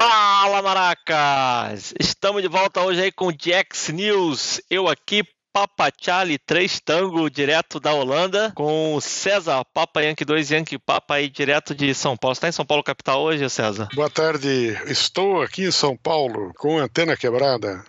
Fala, maracas! Estamos de volta hoje aí com Jax News. Eu aqui, Papa Charlie 3 Tango, direto da Holanda, com o César Papa Yankee 2 Yankee Papa aí, direto de São Paulo. Você está em São Paulo, capital, hoje, César? Boa tarde. Estou aqui em São Paulo com antena quebrada.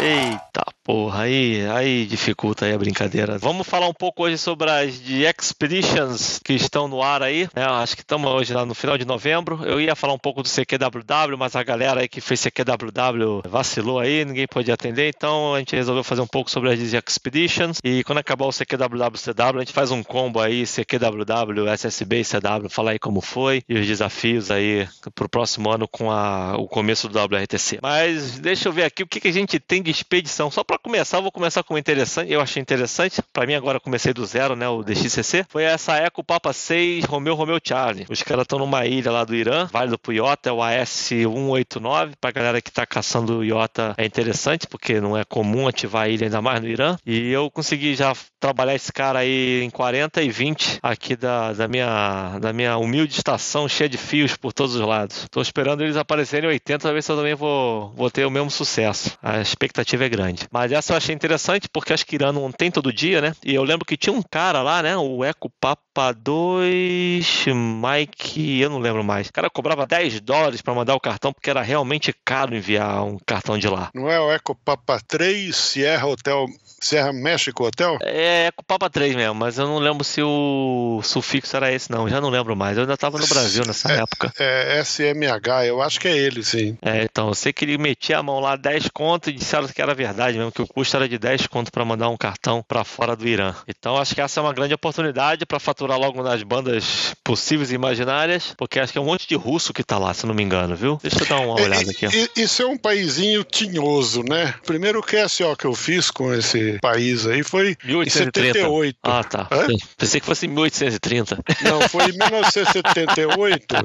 Eita porra, aí, aí dificulta aí a brincadeira. Vamos falar um pouco hoje sobre as de Expeditions que estão no ar aí. É, acho que estamos hoje lá no final de novembro. Eu ia falar um pouco do CQWW, mas a galera aí que fez CQWW vacilou aí, ninguém pôde atender, então a gente resolveu fazer um pouco sobre as de Expeditions. E quando acabar o CQWW CW, a gente faz um combo aí, CQWW, SSB e CW, falar aí como foi e os desafios aí pro próximo ano com a, o começo do WRTC. Mas deixa eu ver aqui o que, que a gente tem de expedição. Só para começar, vou começar com interessante. Eu achei interessante. Para mim, agora comecei do zero, né? O DXCC. Foi essa Eco Papa 6 Romeo Romeo Charlie. Os caras estão numa ilha lá do Irã, válido pro Iota, é o AS-189. Pra galera que tá caçando o Iota é interessante, porque não é comum ativar a ilha ainda mais no Irã. E eu consegui já trabalhar esse cara aí em 40 e 20 aqui da, da, minha, da minha humilde estação cheia de fios por todos os lados. Tô esperando eles aparecerem em 80 pra ver se eu também vou, vou ter o mesmo sucesso. A expectativa é grande. Mas essa eu achei interessante porque acho que Irã não tem todo dia, né? E eu lembro que tinha um cara lá, né? O Eco Papa 2 Mike, eu não lembro mais. O cara cobrava 10 dólares para mandar o cartão porque era realmente caro enviar um cartão de lá. Não é o Eco Papa 3 Sierra Hotel Serra México Hotel? É, é com Papa 3 mesmo, mas eu não lembro se o sufixo era esse, não. Já não lembro mais. Eu ainda estava no Brasil nessa é, época. É SMH, eu acho que é ele, sim. É, então, eu sei que ele metia a mão lá 10 conto e disseram que era verdade mesmo, que o custo era de 10 conto para mandar um cartão para fora do Irã. Então, acho que essa é uma grande oportunidade para faturar logo nas bandas possíveis e imaginárias, porque acho que é um monte de russo que tá lá, se não me engano, viu? Deixa eu dar uma olhada aqui. Isso é um paísinho tinhoso, né? Primeiro QSO que eu fiz com esse país aí foi 1830. em 78. Ah, tá. Hã? Pensei que fosse em 1830. Não, foi em 1978.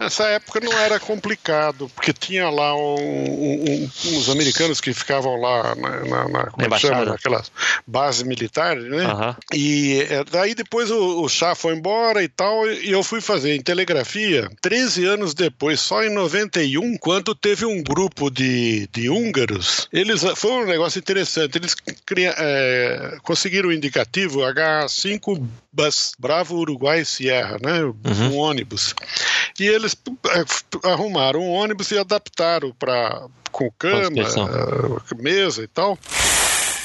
Nessa época não era complicado, porque tinha lá um, um, uns americanos que ficavam lá na, na, na como é chama, naquelas bases militares, né? Uhum. E é, daí depois o, o chá foi embora e tal, e eu fui fazer em telegrafia 13 anos depois, só em 91, quando teve um grupo de, de húngaros. Eles foi um negócio interessante. Eles criaram é, conseguiram o indicativo H5 Bus Bravo Uruguai Sierra, né? Uhum. Um ônibus. E eles é, arrumaram um ônibus e adaptaram para com cama, mesa e tal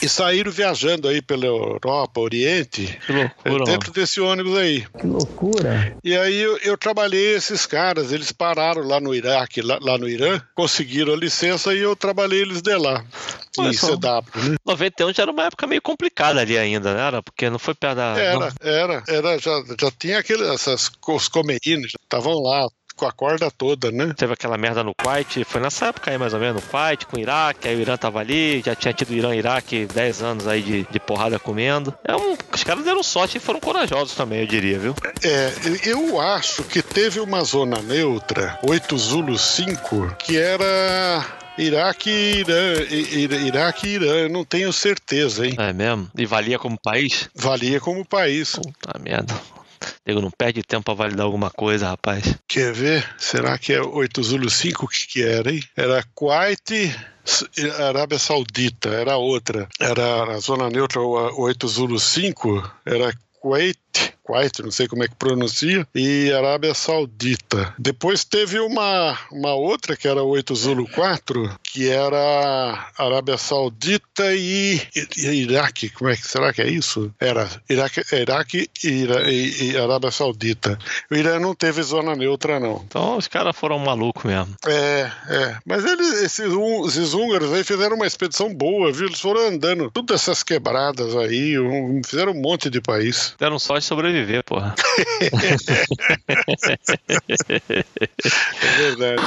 e saíram viajando aí pela Europa, Oriente, loucura, dentro desse ônibus aí. Que loucura! E aí eu, eu trabalhei esses caras, eles pararam lá no Iraque, lá, lá, no Irã, conseguiram a licença e eu trabalhei eles de lá. Em CW. Né? 91 já era uma época meio complicada ali ainda, né? Era, porque não foi perto da. Era, não... era, era, já, já tinha aqueles, essas, os comedinos, estavam lá, com a corda toda, né? Teve aquela merda no Kuwait, foi nessa época aí mais ou menos, no Kuwait, com o Iraque, aí o Irã tava ali, já tinha tido Irã e Iraque 10 anos aí de, de porrada comendo. É um, os caras deram sorte e foram corajosos também, eu diria, viu? É, eu acho que teve uma zona neutra, 8 Zulu 5, que era Iraque e Irã, Iraque Irã, eu não tenho certeza, hein? É mesmo? E valia como país? Valia como país. Puta merda. Nego não perde tempo pra validar alguma coisa, rapaz. Quer ver? Será que é 8 Zulu 5? O que, que era, hein? Era Kuwait, Arábia Saudita, era outra. Era a zona neutra 8 Zulu 5, era Kuwait, Kuwait, não sei como é que pronuncia, e Arábia Saudita. Depois teve uma, uma outra, que era 8 Zulu 4, que era Arábia Saudita e, e, e Iraque. Como é que será que é isso? Era Iraque, Iraque e, e, e, Arábia Saudita. O Irã não teve zona neutra, não. Então os caras foram malucos mesmo. É, é. Mas eles, esses, esses húngaros aí fizeram uma expedição boa, viu? Eles foram andando todas essas quebradas aí, um, fizeram um monte de país. Deram sorte sobreviver porra. é verdade.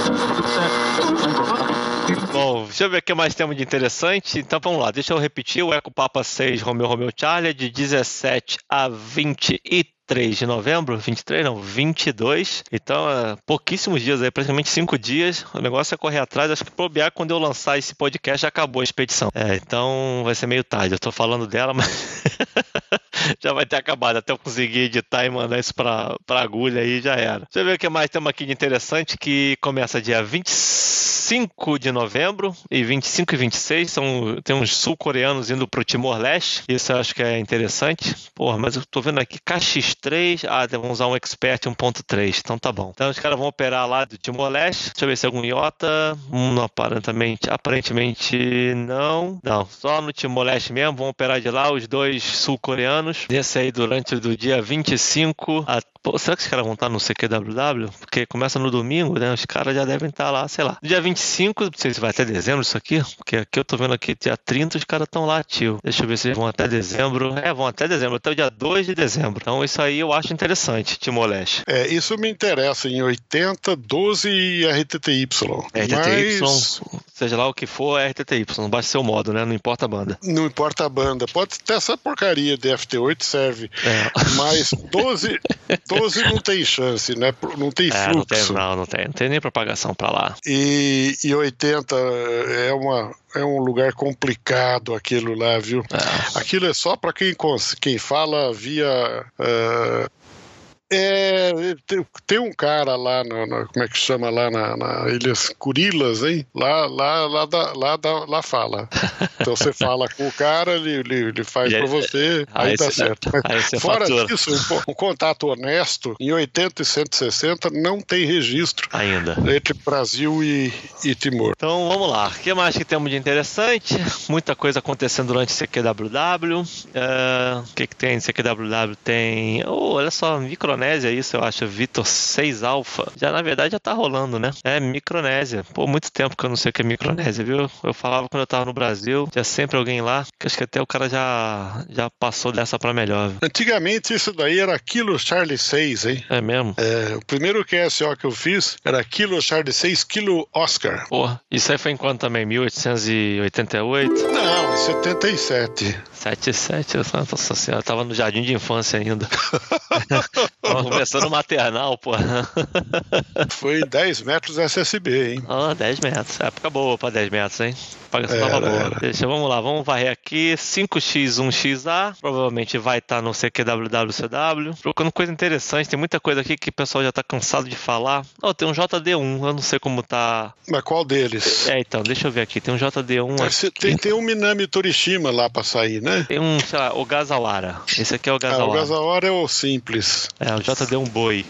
Bom, deixa eu ver o que mais temos de interessante. Então vamos lá, deixa eu repetir. O Eco Papa 6 Romeo Romeo Charlie de 17 a 23 23 de novembro, 23 não, 22. Então, é, pouquíssimos dias aí, praticamente cinco dias. O negócio é correr atrás. Acho que bobear quando eu lançar esse podcast já acabou a expedição. É, então vai ser meio tarde. Eu tô falando dela, mas já vai ter acabado. Até eu conseguir editar e mandar isso pra, pra agulha aí já era. Deixa eu ver o que mais temos aqui de interessante que começa dia 25 de novembro e 25 e 26 são, tem uns sul-coreanos indo pro Timor-Leste. Isso eu acho que é interessante. Porra, mas eu tô vendo aqui KX3. Ah, vamos usar um Expert 1.3. Então tá bom. Então os caras vão operar lá do Timor-Leste. Deixa eu ver se é algum IOTA. Hum, aparentemente, aparentemente não. Não, só no Timor-Leste mesmo. Vão operar de lá os dois sul-coreanos. Desse aí durante do dia 25 a Pô, será que os caras vão estar no CQWW? Porque começa no domingo, né? Os caras já devem estar lá, sei lá. Dia 25, não sei se vai até dezembro isso aqui, porque aqui eu tô vendo aqui dia 30 os caras estão lá ativos. Deixa eu ver se eles vão até dezembro. É, vão até dezembro, até o dia 2 de dezembro. Então isso aí eu acho interessante, Timor-Leste. É, isso me interessa em 80, 12 e RTTY. RTTY, mas... seja lá o que for, é RTTY, não basta ser o modo, né? Não importa a banda. Não importa a banda. Pode ter essa porcaria de FT8 serve. É. Mas 12, 12 não tem chance, né? Não tem é, fluxo. Não, tem, não, não tem. Não tem nem propagação para lá. E, e 80 é uma é um lugar complicado aquilo lá, viu? É. Aquilo é só para quem, quem fala via uh, é, tem, tem, um cara lá, na, na, como é que chama lá na, na Ilhas Curilas, hein? Lá, lá, lá, da, lá, da, lá fala. Então você fala com o cara, ele, ele, ele faz para você, aí, aí dá certo. Aí Fora fatura. disso, um, um, contato honesto, em 80 e 160 não tem registro ainda entre Brasil e, e Timor. Então vamos lá. O que mais que temos de interessante? Muita coisa acontecendo durante CQWW. Uh, o que, que tem? CQWW tem. Oh, olha só, micro Micronésia, isso eu acho, Vitor 6 Alpha. Já na verdade já tá rolando, né? É Micronésia. Pô, muito tempo que eu não sei o que é Micronésia, viu? Eu falava quando eu tava no Brasil, tinha sempre alguém lá, que acho que até o cara já, já passou dessa pra melhor. Viu? Antigamente isso daí era Kilo Charlie 6, hein? É mesmo? É, o primeiro QSO que eu fiz era Kilo Charlie 6, Kilo Oscar. Porra, isso aí foi em quanto também? 1888? Não, 77. 77, nossa senhora, eu tava no jardim de infância ainda. Começando maternal, pô. Foi 10 metros SSB, hein? Ah, oh, 10 metros. Época boa pra 10 metros, hein? Pagação tava boa. Era. Deixa, vamos lá, vamos varrer aqui. 5x1xa, provavelmente vai estar tá no CQWWCW. Procurando coisa interessante, tem muita coisa aqui que o pessoal já tá cansado de falar. Oh, tem um JD1, eu não sei como tá. Mas qual deles? É, então, deixa eu ver aqui. Tem um JD1 aqui. Tem, tem um Minami Torishima lá pra sair, né? Tem um, sei lá, o Gazawara. Esse aqui é o Gazawara. Ah, o Gazawara é o simples. É, o JD1 boi.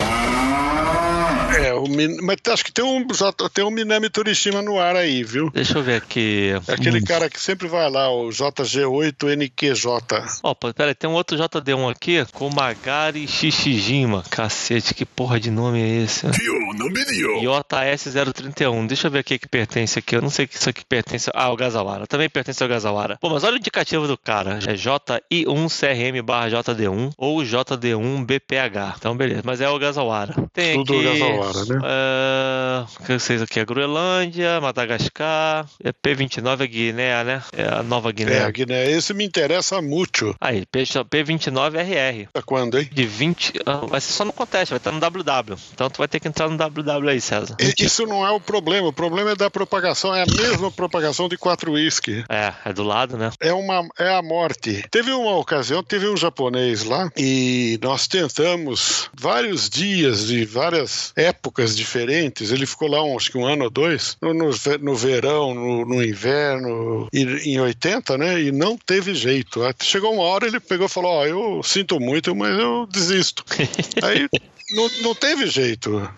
É, o, mas acho que tem um, tem um Minami Torishima no ar aí, viu? Deixa eu ver aqui. É aquele hum. cara que sempre vai lá, o JG8NQJ. Opa, peraí, tem um outro JD1 aqui com Magari Shishijima. Cacete, que porra de nome é esse? JS031. Deixa eu ver aqui que pertence aqui. Eu não sei que isso aqui pertence. Ah, o Gazawara. Também pertence ao Gazawara. Pô, mas olha o indicativo do cara. É JI1CRM barra JD1 ou JD1BPH. Então, beleza. Mas é o Gazawara. Tem Tudo aqui. Gazawara, né? Uh, o que vocês aqui? É Groenlândia, Madagascar. É P29 é Guiné, né? É a nova Guiné. É, a Guiné. Esse me interessa muito. Aí, P29RR. É quando, hein? De 20. Ah, vai ser só no conteste, vai estar no WW. Então tu vai ter que entrar no WW aí, César. Isso não é o problema. O problema é da propagação. É a mesma propagação de 4 whisky. É, é do lado, né? É, uma, é a morte. Teve uma ocasião, teve um japonês lá e nós tentamos vários dias de várias épocas diferentes. Ele ficou lá um, acho que um ano ou dois, no, no, verão, no, no inverno, em 80, né? E não teve jeito. Chegou uma hora ele pegou e falou: Ó, oh, eu sinto muito, mas eu desisto. Aí não, não teve jeito.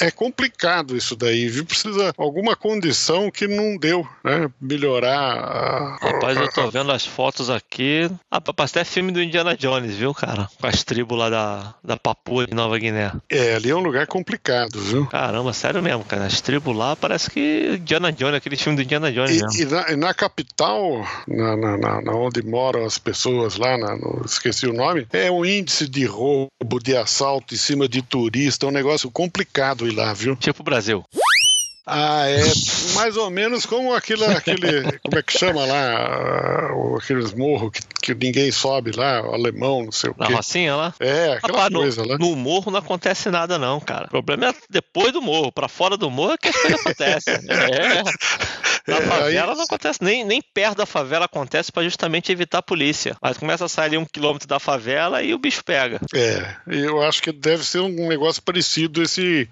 É complicado isso daí, viu? Precisa alguma condição que não deu, né? Melhorar. Rapaz, eu tô vendo as fotos aqui. Ah, parece até filme do Indiana Jones, viu, cara? Com as tribos lá da, da Papua de Nova Guiné. É, ali é um lugar complicado, viu? Caramba, sério mesmo, cara. As tribos lá parece que Indiana Jones, aquele filme do Indiana Jones e. E na, e na capital, na, na, na, onde moram as pessoas lá, no, esqueci o nome, é um índice de roubo, de assalto em cima cima de turista, é um negócio complicado ir lá, viu? Tipo o Brasil. Ah, é mais ou menos como aquele, aquele como é que chama lá, aqueles morros que, que ninguém sobe lá, alemão, não sei o Na quê. Rocinha lá? É, aquela Rapaz, coisa no, lá. no morro não acontece nada, não, cara. O problema é depois do morro. Pra fora do morro é que as coisas acontecem. É. Na É, favela aí- não acontece, nem, nem perto da favela acontece pra justamente evitar a polícia. Mas começa a sair ali um quilômetro da favela e o bicho pega. É, eu acho que deve ser um negócio parecido esse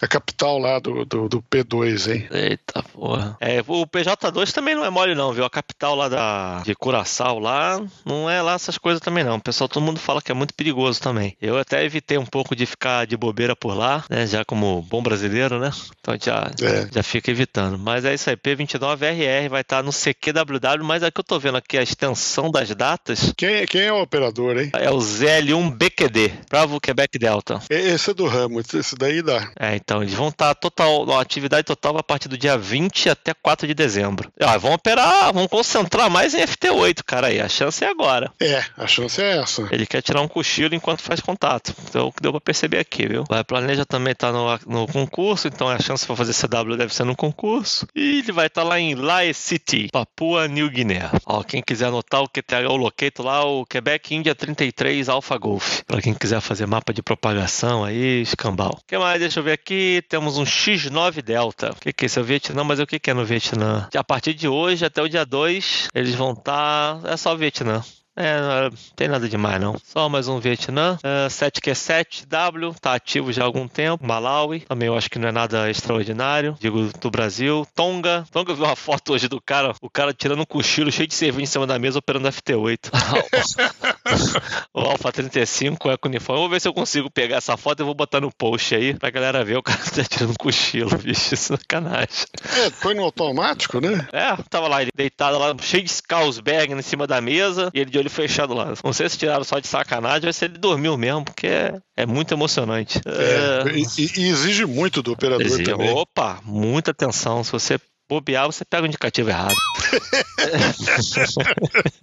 a capital lá do, do, do P2, hein? Eita porra. É, o PJ2 também não é mole, não, viu? A capital lá da, de Curaçao lá, não é lá essas coisas também, não. O pessoal, todo mundo fala que é muito perigoso também. Eu até evitei um pouco de ficar de bobeira por lá, né? Já como bom brasileiro, né? Então já, É. já fica evitando. Mas é isso aí, P29RR vai estar no CQWW, mas aqui eu tô vendo aqui a extensão das datas. Quem, quem é o operador, hein? É o ZL1BQD, Bravo Quebec Delta. E- Esse é do ramo, esse daí dá. É, então eles vão estar total, a atividade total a partir do dia 20 até 4 de dezembro. Ah, vão operar, vão concentrar mais em FT8, cara aí. A chance é agora. É, a chance é essa. Ele quer tirar um cochilo enquanto faz contato. Então, o que deu pra perceber aqui, viu? Vai Planeja também tá no, no concurso, então a chance pra fazer CW deve ser no concurso. E ele vai estar lá em Lae City, Papua New Guiné. Ó, quem quiser anotar o QTH, o locato lá, o Quebec India 33 Alpha Golf. Pra quem quiser fazer mapa de propagação aí, escambau. O que mais? Deixa eu ver aqui. Temos um X9 Delta. O que, que é esse? É o Vietnã, mas o que, que é no Vietnã? A partir de hoje até o dia 2, eles vão estar. É só o Vietnã. É, não tem nada demais não. Só mais um Vietnã. É, 7Q7W, tá ativo já há algum tempo. Malawi, também eu acho que não é nada extraordinário. Digo do Brasil. Tonga. Tonga viu uma foto hoje do cara, o cara tirando um cochilo cheio de cerveja em cima da mesa operando FT8. o Alpha 35 é com uniforme. Vou ver se eu consigo pegar essa foto e vou botar no post aí pra galera ver o cara tá tirando um cochilo, bicho. Isso é sacanagem. É, foi no automático, né? É, tava lá, ele deitado lá, cheio de Carlsberg em cima da mesa, e ele de olho fechado lá. Não sei se tiraram só de sacanagem ou se ele dormiu mesmo, porque é, é muito emocionante. É, e, e exige muito do operador Dizia, também. Opa, muita atenção. Se você bobear, você pega o indicativo errado.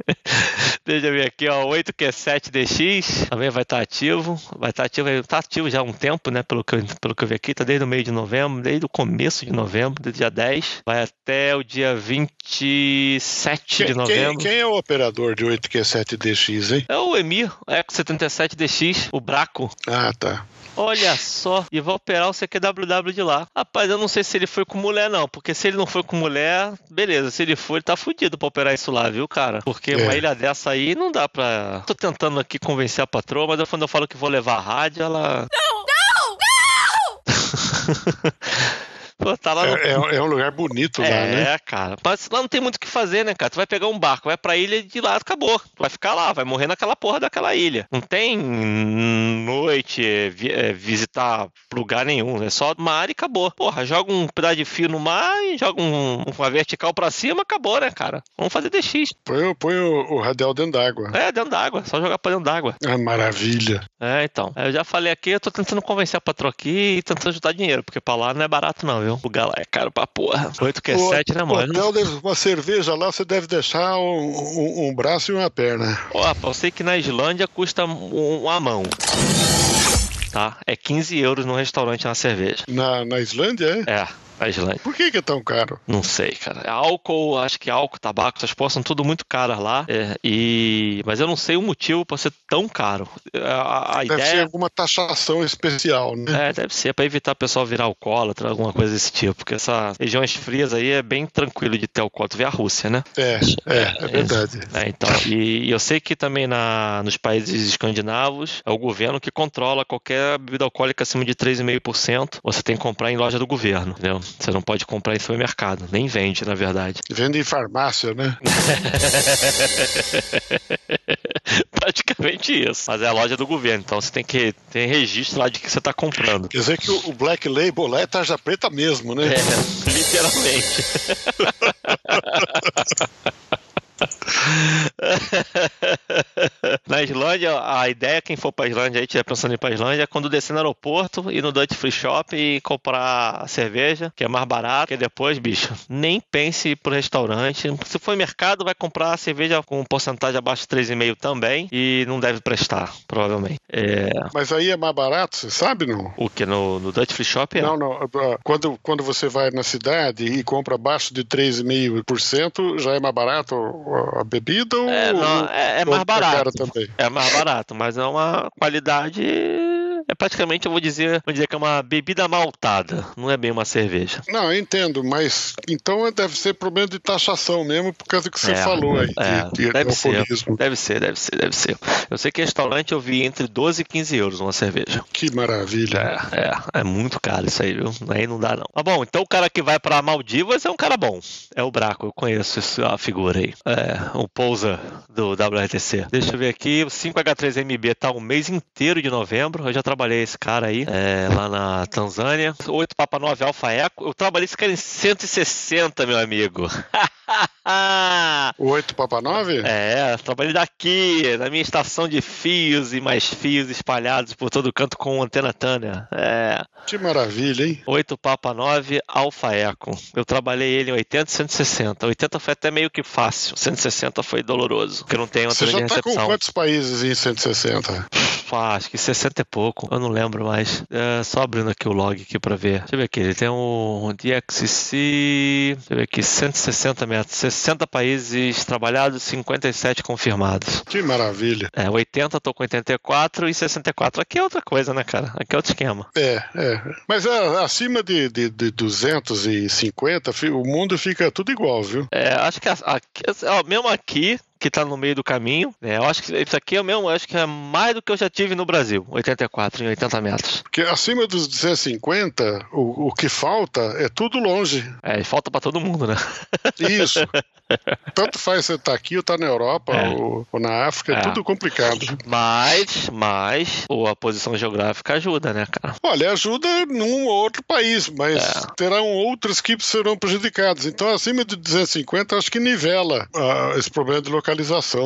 Deixa eu ver aqui, ó. 8Q7DX também vai estar ativo. Vai estar ativo, está ativo já há um tempo, né? Pelo que, eu- pelo que eu vi aqui, tá desde o meio de novembro, desde o começo de novembro, desde o dia 10. Vai até o dia 27 Quem, de quem, novembro. quem é o operador de 8Q7DX, hein? É o Emir, Eco 77DX, o Braco. Ah, tá. Olha só, e vai operar o CQWW de lá. Rapaz, eu não sei se ele foi com mulher, não. Porque se ele não foi com mulher, beleza. Se ele for, ele tá fudido pra operar isso lá, viu, cara? Porque É. uma ilha dessa aí não dá pra. Tô tentando aqui convencer a patroa, mas eu- quando eu falo que vou levar a rádio, ela. Não! Não! Pô, tá lá no. É, é- é um lugar bonito lá, É, né? cara. Mas lá não tem muito o que fazer, né, cara? Tu vai pegar um barco, vai pra ilha de lá, acabou. Tu vai ficar lá, vai morrer naquela porra daquela ilha. Não tem noite, é, vi- é, visitar lugar nenhum. É só mar e acabou. Porra, joga um pedaço de fio no mar e joga um- uma vertical pra cima, acabou, né, cara? Vamos fazer DX. Põe, o- põe o, o radial dentro d'água. É, dentro d'água. Só jogar pra dentro d'água. Ah, maravilha. É, então. Eu já falei aqui, eu tô tentando convencer a patroa aqui e tentando ajudar dinheiro, porque pra lá não é barato não, viu? O lugar lá é caro pra porra. 8 que é O 7, né, mano? hotel deve- uma cerveja lá, você deve deixar um, um- um braço e uma perna. Ó, eu sei que na Islândia custa um- uma mão. Tá? É 15 euros no restaurante uma cerveja. Na, na Islândia, é? É, Islândia. Por que, que é tão caro? Não sei, cara. Álcool, acho que álcool, tabaco, essas porras são tudo muito caras lá. É, e... Mas eu não sei o motivo pra ser tão caro. A, a Deve ser ideia. alguma taxação especial, né? É, deve ser pra evitar o pessoal virar alcoólatra, alguma coisa desse tipo. Porque essas regiões frias aí é bem tranquilo de ter alcoólatra. Vê a Rússia, né? É, é, é verdade. É, então, e, e eu sei que também na, nos países escandinavos é o governo que controla qualquer bebida alcoólica acima de 3,5%. Você tem que comprar em loja do governo, entendeu? Você não pode comprar em supermercado, nem vende, na verdade. Vende em farmácia, né? Praticamente isso. Mas é a loja do governo, então você tem que ter registro lá de que você está comprando. Quer dizer que o, Black Label lá é tarja preta mesmo, né? É, literalmente. Na Islândia, a ideia, quem for pra Islândia aí, tiver pensando em ir pra Islândia, é quando descer no aeroporto, ir no Dutch Free Shop e comprar cerveja, que é mais barato, que depois, bicho, nem pense pro restaurante. Se for mercado, vai comprar cerveja com porcentagem abaixo de 3,5 também e não deve prestar, provavelmente. É... Mas aí é mais barato, você sabe, não? O que? No, no Dutch Free Shop é? Não, não. Quando, quando você vai na cidade e compra abaixo de 3,5%, já é mais barato a bebida ou. É, não, é, é mais barato. Também? É mais barato, mas é uma qualidade é praticamente, eu vou dizer, vou dizer que é uma bebida maltada, não é bem uma cerveja. Não, eu entendo, mas então deve ser problema de taxação mesmo, por causa que você é, falou aí. É, de, de deve, ser, deve ser, deve ser, deve ser. Eu sei que restaurante eu vi entre 12 e 15 euros uma cerveja. Que maravilha. É, é, é muito caro isso aí, viu? Aí não dá não. Mas bom, então o cara que vai para Maldivas é um cara bom. É o Braco, eu conheço a figura aí. É, o pousa do WRTC. Deixa eu ver aqui, o 5H3MB tá o mês inteiro de novembro, eu já trabalhei esse cara aí, é, lá na Tanzânia. 8 Papa 9 Alfa Eco. Eu trabalhei esse cara em 160, meu amigo. o 8 Papa 9? É, trabalhei daqui, na minha estação de fios e mais fios espalhados por todo canto com antena Tânia. É. Que maravilha, hein? 8 Papa 9 Alfa Eco. Eu trabalhei ele em 80 e 160. 80 foi até meio que fácil, 160 foi doloroso, porque não tem antena Você já tá com quantos países em 160? Acho que 60 e pouco, eu não lembro mais. É, só abrindo aqui o log aqui pra ver. Deixa eu ver aqui, ele tem um DXC, deixa eu ver aqui, 160 metros, 60 países trabalhados, 57 confirmados. Que maravilha. É, 80 tô com 84 e 64. Aqui é outra coisa, né, cara? Aqui é outro esquema. É, é. Mas é, acima de, de, de 250, o mundo fica tudo igual, viu? É, acho que aqui, mesmo aqui, que está no meio do caminho. Né? Eu acho que isso aqui é mesmo, acho que é mais do que eu já tive no Brasil, 84 em 80 metros. Porque acima dos 250, o, o que falta é tudo longe. É, falta para todo mundo, né? Isso. Tanto faz você estar tá aqui ou estar tá na Europa é. ou, ou, na África, é, é, tudo complicado. Mas, mas a posição geográfica ajuda, né, cara? Olha, ajuda num ou outro país, mas é. terão outros que serão prejudicados. Então, acima de 250, acho que nivela uh, esse problema de localização,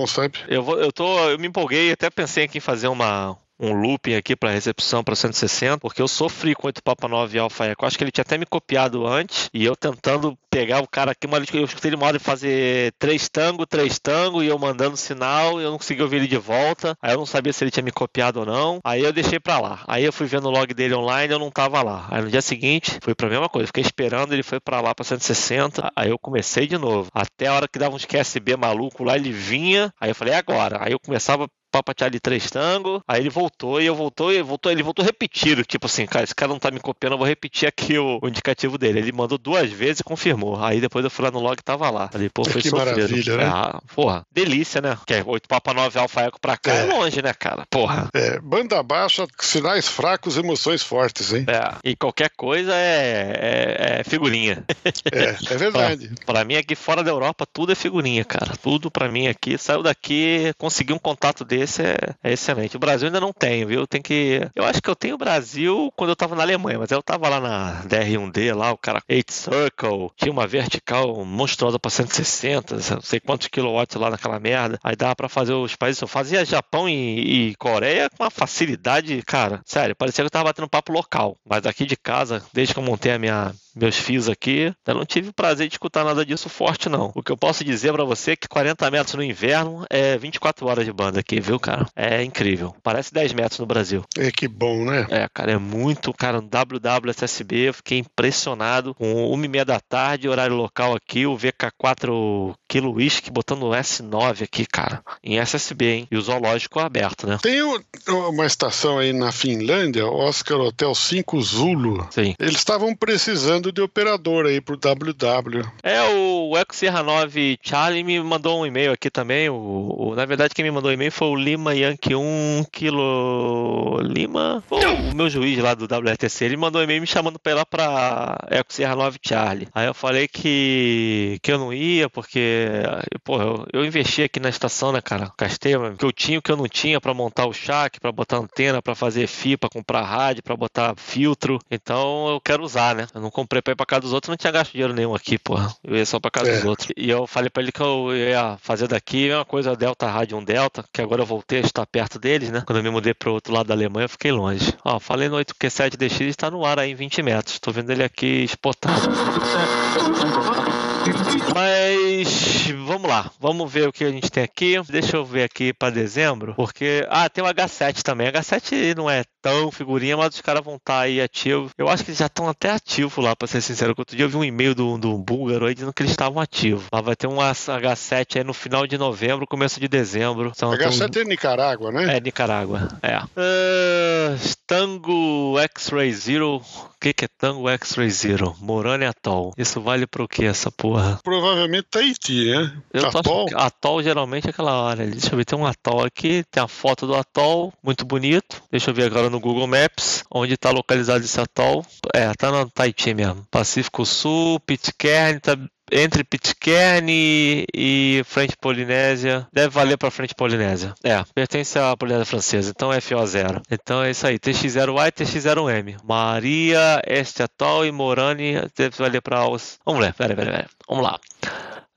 sabe? Eu, vou, eu, tô, eu me empolguei, até pensei aqui em fazer uma, um looping aqui para recepção para 160, porque eu sofri com o 8 Papa 9 Alpha Echo. Acho que ele tinha até me copiado antes e eu tentando pegar o cara aqui, mas eu escutei ele uma hora fazer três tango, três tango e eu mandando sinal e eu não consegui ouvir ele de volta. Aí eu não sabia se ele tinha me copiado ou não. Aí eu deixei para lá. Aí eu fui vendo o log dele online eu não tava lá. Aí no dia seguinte foi pra mesma coisa. Fiquei esperando, ele foi para lá para 160. Aí eu comecei de novo. Até a hora que dava uns QSB maluco lá, ele vinha. Aí eu falei, é agora. Aí eu começava Papa Charlie três tango. Aí ele voltou e eu voltou e voltou, ele voltou repetido. Tipo assim, cara, esse cara não tá me copiando, eu vou repetir aqui o, o, indicativo dele. Ele mandou duas vezes e confirmou. Aí depois eu fui lá no log e tava lá. Falei, pô, foi que sofrido. maravilha, né? Ah, porra, delícia, né? Que é 8 Papa 9 Alfa Eco pra cá é. é longe, né, cara? Porra. É, banda baixa, sinais fracos, emoções fortes, hein? É, e qualquer coisa é, é, é figurinha. É, é verdade. pra, pra mim aqui fora da Europa tudo é figurinha, cara. Tudo pra mim aqui, saiu daqui, consegui um contato dele esse é, é, excelente. O Brasil ainda não tem, viu? Tem que. Eu acho que eu tenho o Brasil quando eu tava na Alemanha, mas eu tava lá na DR1D, lá, o cara 8 Circle, tinha uma vertical monstruosa pra 160, não sei quantos quilowatts lá naquela merda. Aí dava pra fazer os países. Eu fazia Japão e, e Coreia com uma facilidade, cara. Sério, parecia que eu tava batendo papo local. Mas aqui de casa, desde que eu montei a minha meus fios aqui. Eu não tive o prazer de escutar nada disso forte, não. O que eu posso dizer para você é que 40 metros no inverno é 24 horas de banda aqui, viu, cara? É incrível. Parece 10 metros no Brasil. É que bom, né? É, cara, é muito. Cara, no WWSSB eu fiquei impressionado com 1 e meia da tarde, horário local aqui, o VK4 Kilo Whisky botando o S9 aqui, cara, em SSB, hein? E o zoológico aberto, né? Tem uma estação aí na Finlândia, Oscar Hotel 5 Zulu. Sim. Eles estavam precisando de operador aí pro WW. É, o Eco Sierra 9 Charlie me mandou um e-mail aqui também. O, o, na verdade, quem me mandou e-mail foi o Lima Yankee 1 Kilo Lima. O, o meu juiz lá do WTC, ele mandou um e-mail me chamando pra ir lá pra Eco Sierra 9 Charlie. Aí eu falei que, que eu não ia, porque, pô, eu, eu investi aqui na estação, né, cara? Gastei o que eu tinha, o que eu não tinha pra montar o chac, pra botar antena, pra fazer FI, pra comprar rádio, pra botar filtro. Então eu quero usar, né? Eu não comprei comprei pra ir pra casa dos outros, não tinha gasto dinheiro nenhum aqui, porra. Eu ia só pra casa é. dos outros. E eu falei pra ele que eu ia fazer daqui uma coisa Delta Rádio um Delta, que agora eu voltei a estar perto deles, né? Quando eu me mudei pro outro lado da Alemanha, eu fiquei longe. Ó, falei no 8Q7DX, está no ar aí em 20 metros. Tô vendo ele aqui exportado. Mas vamos lá, vamos ver o que a gente tem aqui. Deixa eu ver aqui para dezembro, porque ah, tem o H7 também. H7 não é tão figurinha, mas os caras vão estar tá aí ativos. Eu acho que eles já estão até ativos lá, para ser sincero. Outro dia eu vi um e-mail do, do búlgaro aí dizendo que eles estavam ativos. Lá vai ter um H7 aí no final de novembro, começo de dezembro. Então, H7 é Nicarágua, né? É, Nicarágua, é. Uh, Tango X-Ray Zero. O que, que é Tango X-Ray Zero? Morane Atoll. Isso vale para o que essa porra? Provavelmente Tahiti, né? Eu atol? Tô atol geralmente é aquela hora ali. Deixa eu ver, tem um atol aqui, tem a foto do atol, muito bonito. Deixa eu ver agora no Google Maps, onde está localizado esse atol. É, tá no Tahiti mesmo. Pacífico Sul, Pitcairn, tá entre Pitcairn e Frente Polinésia. Deve valer para Frente Polinésia. É, pertence à Polinésia Francesa, então é FO0. Então é isso aí, TX0Y e TX0M. Maria, Este Atol e Morani deve valer para os. Vamos ver, peraí, peraí, peraí. Vamos lá.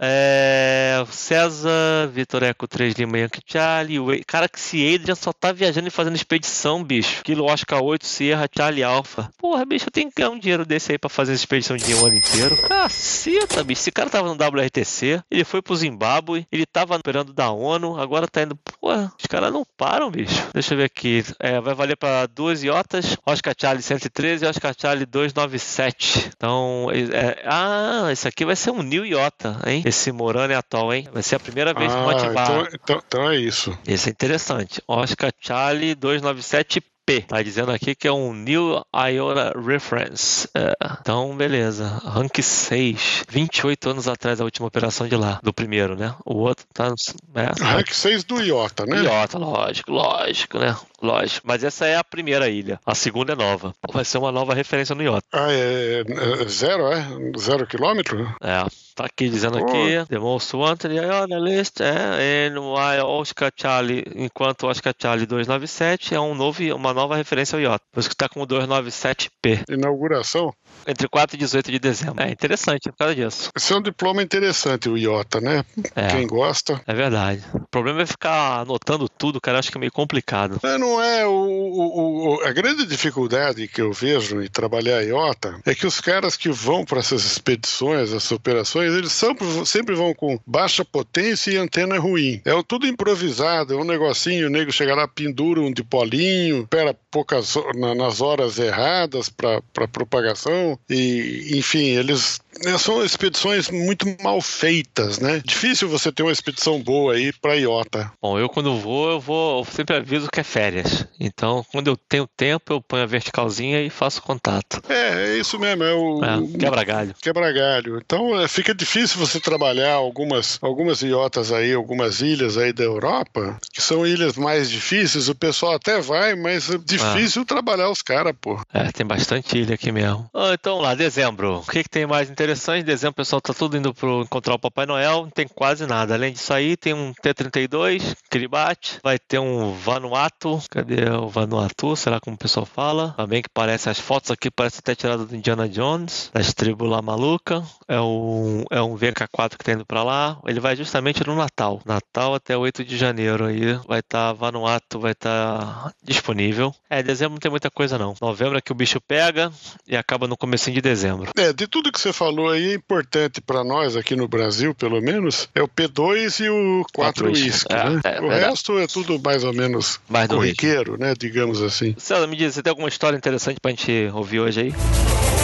É, César, Vitor Eco 3 Lima Yankee Charlie. O, cara, que se Adrian só tá viajando e fazendo expedição, bicho. Kilo Oscar 8, Sierra, Charlie Alpha. Porra, bicho, eu tenho que ganhar um dinheiro desse aí pra fazer expedição de um ano inteiro. Caceta, bicho. Esse cara tava no WRTC, ele foi pro Zimbábue, ele tava operando da ONU, agora tá indo. Porra, os caras não param, bicho. Deixa eu ver aqui. É, vai valer pra duas iotas. Oscar Charlie 113 e Oscar Charlie 297. Então, é, ah, esse aqui vai ser um New Iota, hein? Esse Morano é atual, hein? Vai ser a primeira vez ah, que vão ativar. Então, então, então, é isso. Isso é interessante. Oscar Charlie 297 P. Tá dizendo aqui que é um New Iota Reference. É, então, beleza. Rank 6. 28 anos atrás da última operação de lá. Do primeiro, né? O outro tá. É, Rank 6 do Iota, né? Iota, lógico, lógico, né? Lógico. Mas essa é a primeira ilha. A segunda é nova. Vai ser uma nova referência no Iota. Ah, é, é zero, é? Zero quilômetro? É. Tá aqui dizendo oh. aqui, the most wanted list é NY Oscar Charlie, enquanto Oscar Charlie 297 é um novo, uma nova referência ao Iota. Por isso que tá com o 297P. Inauguração? Entre 4 e 18 de dezembro. É interessante por causa disso. Esse é um diploma interessante, o IOTA, né? É, Quem gosta. É verdade. O problema é ficar anotando tudo, cara. Acho que é meio complicado. É, não é. O, o, o, a grande dificuldade que eu vejo em trabalhar IOTA é que os caras que vão para essas expedições, essas operações, eles sempre, sempre vão com baixa potência e antena ruim. É tudo improvisado, é um negocinho, o nego chega lá, pendura um dipolinho, espera poucas nas horas erradas para propagação e enfim eles são expedições muito mal feitas, né? Difícil você ter uma expedição boa aí para Iota. Bom, eu quando vou, eu vou, eu sempre aviso que é férias. Então, quando eu tenho tempo, eu ponho a verticalzinha e faço contato. É, é isso mesmo, é o é, quebra galho. Quebra galho. Então, é, fica difícil você trabalhar algumas algumas iotas aí, algumas ilhas aí da Europa, que são ilhas mais difíceis, o pessoal até vai, mas é difícil ah. trabalhar os caras, pô. É, tem bastante ilha aqui mesmo. Ah, então lá, dezembro. O que, que tem mais interessante? Interessante. Em dezembro o pessoal tá tudo indo para encontrar o Papai Noel. Não tem quase nada. Além disso aí, tem um T-32, Kiribati. Vai ter um Vanuatu. Cadê o Vanuatu? Será como o pessoal fala? Também que parece, as fotos aqui parecem até tiradas do Indiana Jones, das tribos lá maluca. É um, é um VK4 que tá indo para lá. Ele vai justamente no Natal. Natal até 8 de janeiro aí. Vai estar tá, Vanuatu, vai estar tá disponível. É, dezembro não tem muita coisa não. Novembro é que o bicho pega e acaba no comecinho de dezembro. É, de tudo que você falou falou aí, importante para nós aqui no Brasil, pelo menos, é o P2 e o 4 whisky, é, né? É, o resto é tudo mais ou menos mais corriqueiro, né? Digamos assim. César, me diz, você tem alguma história interessante pra gente ouvir hoje aí?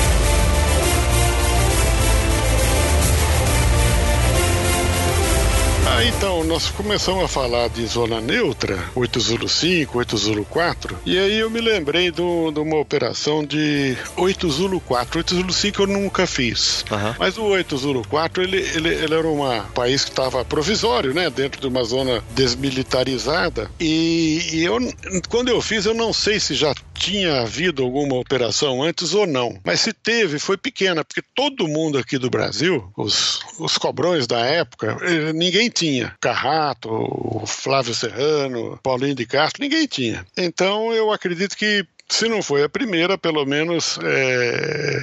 Ah, então, nós começamos a falar de zona neutra, 8 Zulu 5, 8 Zulu 4, e aí eu me lembrei de uma operação de 8 Zulu 4. 8 Zulu 5 eu nunca fiz, uhum. mas o 8 Zulu 4 ele, ele, ele era um país que estava provisório, né, dentro de uma zona desmilitarizada, e, e eu, quando eu fiz, eu não sei se já tinha havido alguma operação antes ou não, mas se teve, foi pequena, porque todo mundo aqui do Brasil, os, os cobrões da época, eh, ninguém tinha tinha. Carrato, Flávio Serrano, Paulinho de Castro, ninguém tinha. Então eu acredito que se não foi a primeira, pelo menos é,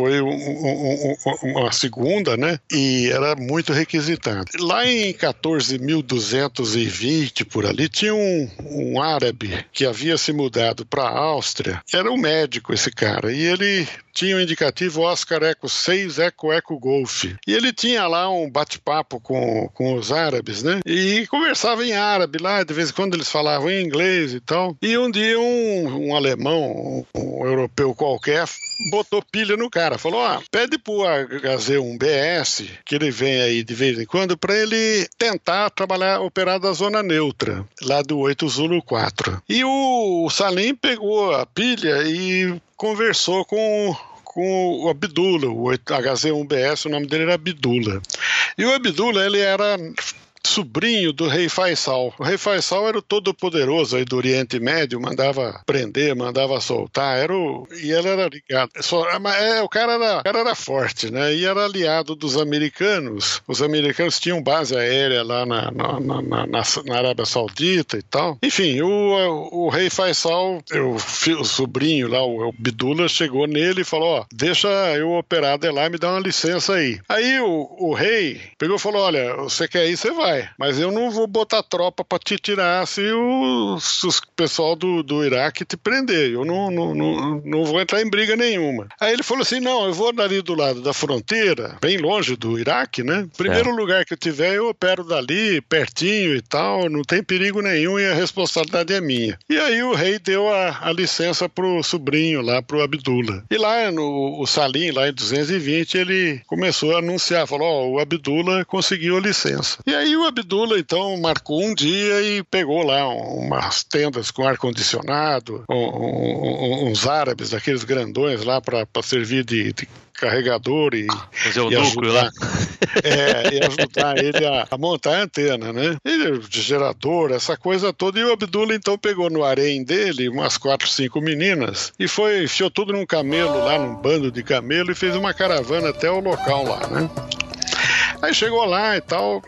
foi um, um, um, uma segunda, né? E era muito requisitado. Lá em 14.220 por ali tinha um, árabe que havia se mudado para a Áustria. Era um médico esse cara e ele tinha o indicativo Oscar Eco 6 Eco Eco Golf. E ele tinha lá um bate-papo com, com os árabes, né? E conversava em árabe lá, de vez em quando eles falavam em inglês e tal. E um dia um, um alemão, um europeu qualquer, botou pilha no cara. Falou: ah, pede pro HZ1BS, que ele vem aí de vez em quando, para ele tentar trabalhar, operar da zona neutra, lá do 8 Zulu 4. E o, o Salim pegou a pilha e conversou com, com o Abdullah, o HZ1BS, o nome dele era Abdullah. E o Abdullah, ele era sobrinho do rei Faisal. O rei Faisal era o todo-poderoso aí do Oriente Médio, mandava prender, mandava soltar, era o... e ele era ligado. Só, é, o, cara era, o cara era forte, né? E era aliado dos americanos. Os americanos tinham base aérea lá na, na, na, na, na Arábia Saudita e tal. Enfim, o, o rei Faisal, o, o sobrinho lá, o, o Bidula, chegou nele e falou: Ó, deixa eu operar de lá, me dá uma licença aí. Aí o, o rei pegou e falou: Olha, você quer ir, você vai vai. Mas eu não vou botar tropa para te tirar se o, se o pessoal do, do Iraque te prender. Eu não, não, não, não vou entrar em briga nenhuma. Aí ele falou assim: não, eu vou ali do lado da fronteira, bem longe do Iraque, né? Primeiro é. lugar que eu tiver, eu opero dali, pertinho e tal, não tem perigo nenhum e a responsabilidade é minha. E aí o rei deu a, a licença pro sobrinho lá, pro Abdullah. E lá no o Salim, lá em 220, ele começou a anunciar, falou: ó, oh, o Abdullah conseguiu a licença. E aí o Abdullah, então, marcou um dia e pegou lá umas tendas com ar-condicionado, uns árabes, daqueles grandões lá para servir de, de carregador e, e ajudar, é, e ajudar ele a, a, montar a antena, né? Ele, de gerador, essa coisa toda. E o Abdullah então pegou no harém dele umas quatro, cinco meninas e foi, enfiou tudo num camelo lá, num bando de camelo e fez uma caravana até o local lá, né? Aí chegou lá e tal,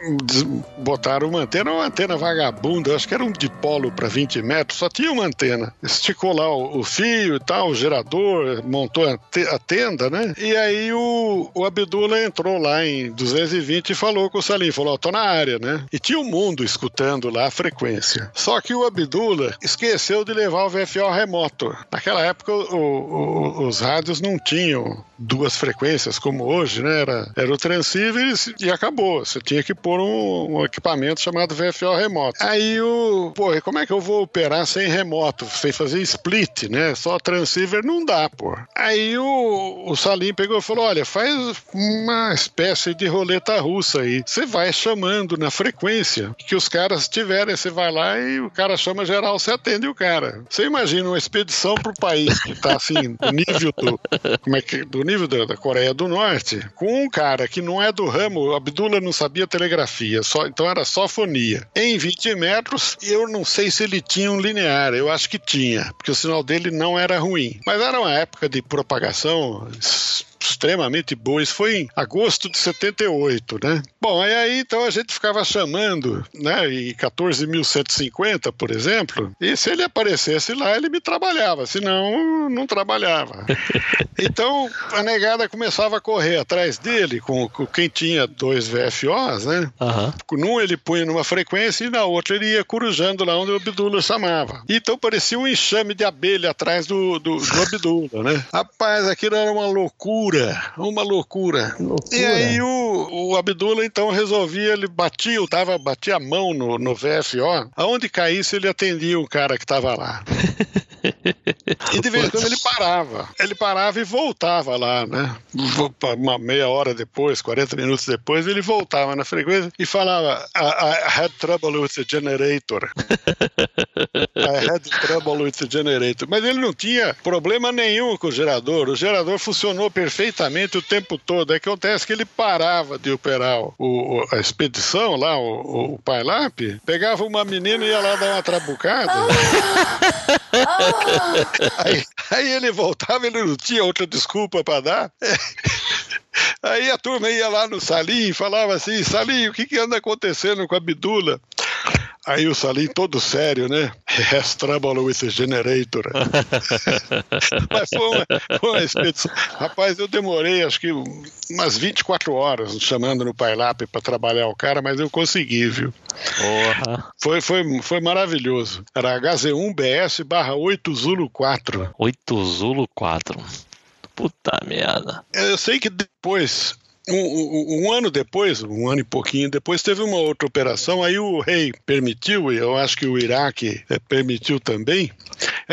botaram uma antena, uma antena vagabunda, acho que era um dipolo para 20 metros, só tinha uma antena. Esticou lá o, o fio e tal, o gerador, montou a, te, a tenda, né? E aí o, o Abdullah entrou lá em 220 e falou com o Salim, falou, ó, tô na área, né? E tinha o um mundo escutando lá a frequência. Só que o Abdullah esqueceu de levar o VFO remoto. Naquela época o, o, os rádios não tinham duas frequências como hoje, né? Era, era o transceiver e acabou. Você tinha que pôr um, um, equipamento chamado VFO remoto. Aí o, pô, como é que eu vou operar sem remoto, sem fazer split, né? Só transceiver não dá, pô. Aí o, o Salim pegou e falou: olha, faz uma espécie de roleta russa aí. Você vai chamando na frequência que os caras tiverem, você vai lá e o cara chama geral, você atende o cara. Você imagina uma expedição pro país que tá assim, do nível do, como é que, do nível da, da Coreia do Norte, com um cara que não é do ramo Abdullah não sabia telegrafia, só, então era só fonia. Em 20 metros, eu não sei se ele tinha um linear, eu acho que tinha, porque o sinal dele não era ruim. Mas era uma época de propagação extremamente boa. Isso foi em agosto de 78, né? Bom, aí então a gente ficava chamando, né? Em 14.150, por exemplo, e se ele aparecesse lá, ele me trabalhava, senão não trabalhava. Então a negada começava a correr atrás dele, com, com quem tinha dois VFOs, né? Uhum. Num ele punha numa frequência e na outra ele ia corujando lá onde o Abdullah chamava. Então parecia um enxame de abelha atrás do, do, do Abdullah, né? Rapaz, aquilo era uma loucura loucura, uma loucura. loucura. E aí o, o Abdullah então resolvia, ele batia, tava, batia a mão no, no VFO, aonde caísse ele atendia o cara que estava lá. E de vez em quando ele parava. Ele parava e voltava lá, né? Uma meia hora depois, 40 minutos depois, ele voltava na frequência e falava: I, I had trouble with the generator. I had trouble with the generator. Mas ele não tinha problema nenhum com o gerador. O gerador funcionou perfeitamente o tempo todo. É que acontece que ele parava de operar o, o a expedição lá, o, o Pilap, pegava uma menina e ia lá dar uma trabucada. aí, aí ele voltava, ele não tinha outra desculpa para dar. Aí a turma ia lá no Salim e falava assim: Salim, o que, que anda acontecendo com a Bidula? Aí o Salim todo sério, né? Has trouble with the generator. Mas foi uma, foi uma expedição. Rapaz, eu demorei acho que umas 24 horas chamando no PyLab para trabalhar o cara, mas eu consegui, viu? Porra. Foi, foi, foi maravilhoso. Era HZ1BS barra 8 Zulu 4. 8 Zulu 4. Puta merda. Eu sei que depois um, um, um, ano depois, um ano e pouquinho depois, teve uma outra operação, aí o rei permitiu, e eu acho que o Iraque é, permitiu também.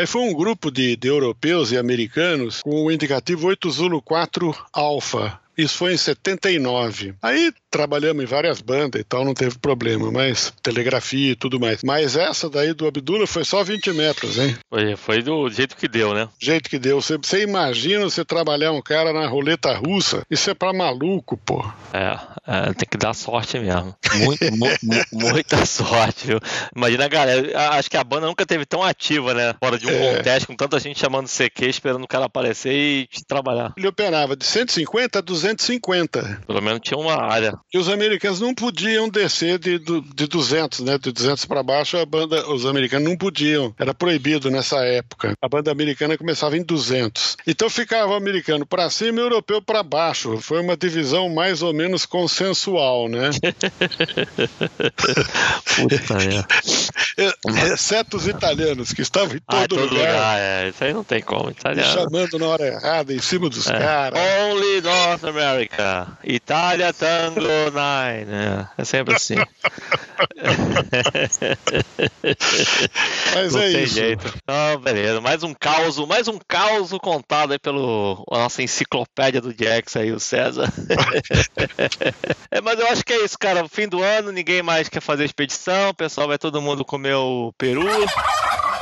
Foi um grupo de, de europeus e americanos com o indicativo 8 Zulu 4 Alpha. Isso foi em 79. Aí trabalhamos em várias bandas e tal, não teve problema, mas telegrafia e tudo mais. Mas essa daí do Abdullah foi só 20 metros, hein? Foi, foi do jeito que deu, né? Jeito que deu. Você, você imagina você trabalhar um cara na roleta russa? Isso é pra maluco, pô. É, é tem que dar sorte mesmo. Muito, mu, mu, muita sorte, viu? Imagina a galera. Acho que a banda nunca teve tão ativa, né? Fora de um é. conteste, com tanta gente chamando CQ, esperando o cara aparecer e trabalhar. Ele operava de 150 a 250. Pelo menos tinha uma área que os americanos não podiam descer de, de 200, né? De 200 para baixo, a banda, os americanos não podiam. Era proibido nessa época. A banda americana começava em 200. Então ficava o americano para cima e o europeu para baixo. Foi uma divisão mais ou menos consensual, né? Puta, é. Exceto os italianos, que estavam em todo, ah, todo lugar. lugar é. Isso aí não tem como. Italiano. Chamando na hora errada, em cima dos é. caras. Only North America. Itália, Tango, Nine? É sempre assim. Mas Não é tem isso. jeito. Oh, beleza. Mais um caos, mais um caos contado aí pelo a nossa enciclopédia do Jax aí, o César. é, mas eu acho que é isso, cara. Fim do ano, ninguém mais quer fazer expedição, o pessoal vai todo mundo comer o peru.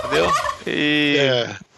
Entendeu? E. É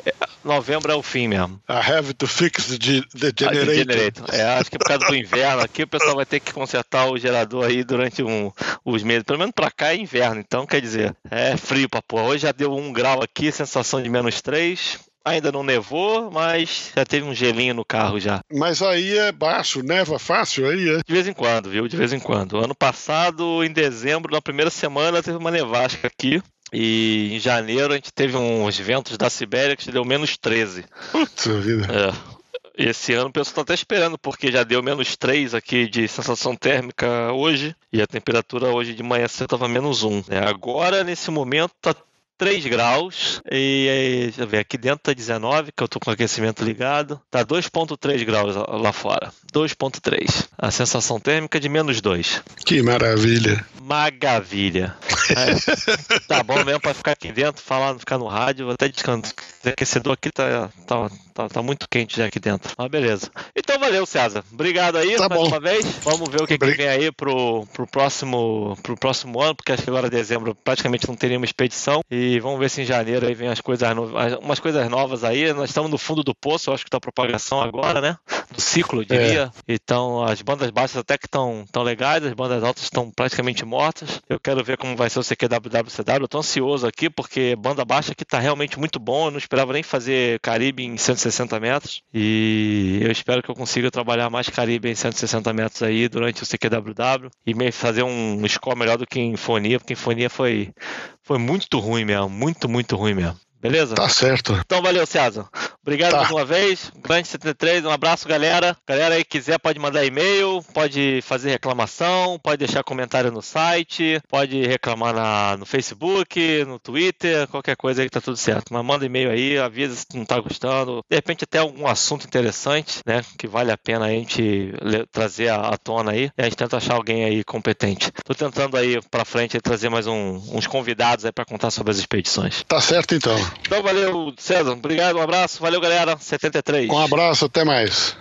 novembro é o fim mesmo. I have to fix the, the generator. É, acho que por causa do inverno aqui o pessoal vai ter que consertar o gerador aí durante um, os meses. Pelo menos pra cá é inverno, então quer dizer, é frio pra porra. Hoje já deu um grau aqui, sensação de menos três. Ainda não nevou, mas já teve um gelinho no carro já. Mas aí é baixo, neva fácil aí, é? De vez em quando, viu? De vez em quando. Ano passado, em dezembro, na primeira semana, teve uma nevasca aqui. E em janeiro a gente teve uns ventos da Sibéria que deu menos 13. Puta vida. É. Esse ano o pessoal está até esperando, porque já deu menos 3 aqui de sensação térmica hoje, e a temperatura hoje de manhã cedo estava menos 1. É, agora, nesse momento, está 3 graus e deixa eu ver, aqui dentro tá 19, que eu tô com o aquecimento ligado. Tá 2.3 graus lá fora. 2.3. A sensação térmica é de menos 2. Que maravilha. Magavilha. É, tá bom mesmo para ficar aqui dentro, falar, ficar no rádio, até descanso. O aquecedor aqui tá, tá, tá, tá, muito quente já aqui dentro. Mas beleza. Então valeu, César. Obrigado aí tá mais bom. uma vez. Vamos ver o que, que vem aí pro, pro, próximo, pro próximo ano, porque acho que agora dezembro praticamente não teria uma expedição. E vamos ver se em janeiro aí vem as coisas novas, umas coisas novas aí. Nós estamos no fundo do poço, acho que tá propagação agora, né? Do ciclo, eu diria. É. Então as bandas baixas até que estão tão legais, as bandas altas estão praticamente mortas. Eu quero ver como vai ser o CQWWCW. Eu tô ansioso aqui, porque banda baixa aqui tá realmente muito bom. Eu não esperava nem fazer Caribe em 160 metros. E eu espero que eu consiga trabalhar mais Caribe em 160 metros aí durante o CQWW e fazer um score melhor do que em Fonia, porque em Fonia foi, foi muito ruim mesmo, muito, muito ruim mesmo. Beleza? Tá certo. Então valeu, César. Obrigado tá. mais uma vez. Grande 73, um abraço, galera. Galera aí quiser pode mandar e-mail, pode fazer reclamação, pode deixar comentário no site, pode reclamar na, no Facebook, no Twitter, qualquer coisa aí que tá tudo certo. Mas manda e-mail aí, avisa se não tá gostando. De repente até algum assunto interessante, né? Que vale a pena a gente trazer à tona aí. E a gente tenta achar alguém aí competente. Tô tentando aí pra frente aí, trazer mais um, uns convidados aí pra contar sobre as expedições. Tá certo então. Então valeu, César. Obrigado, um abraço. Valeu, galera. 73. Um abraço, até mais.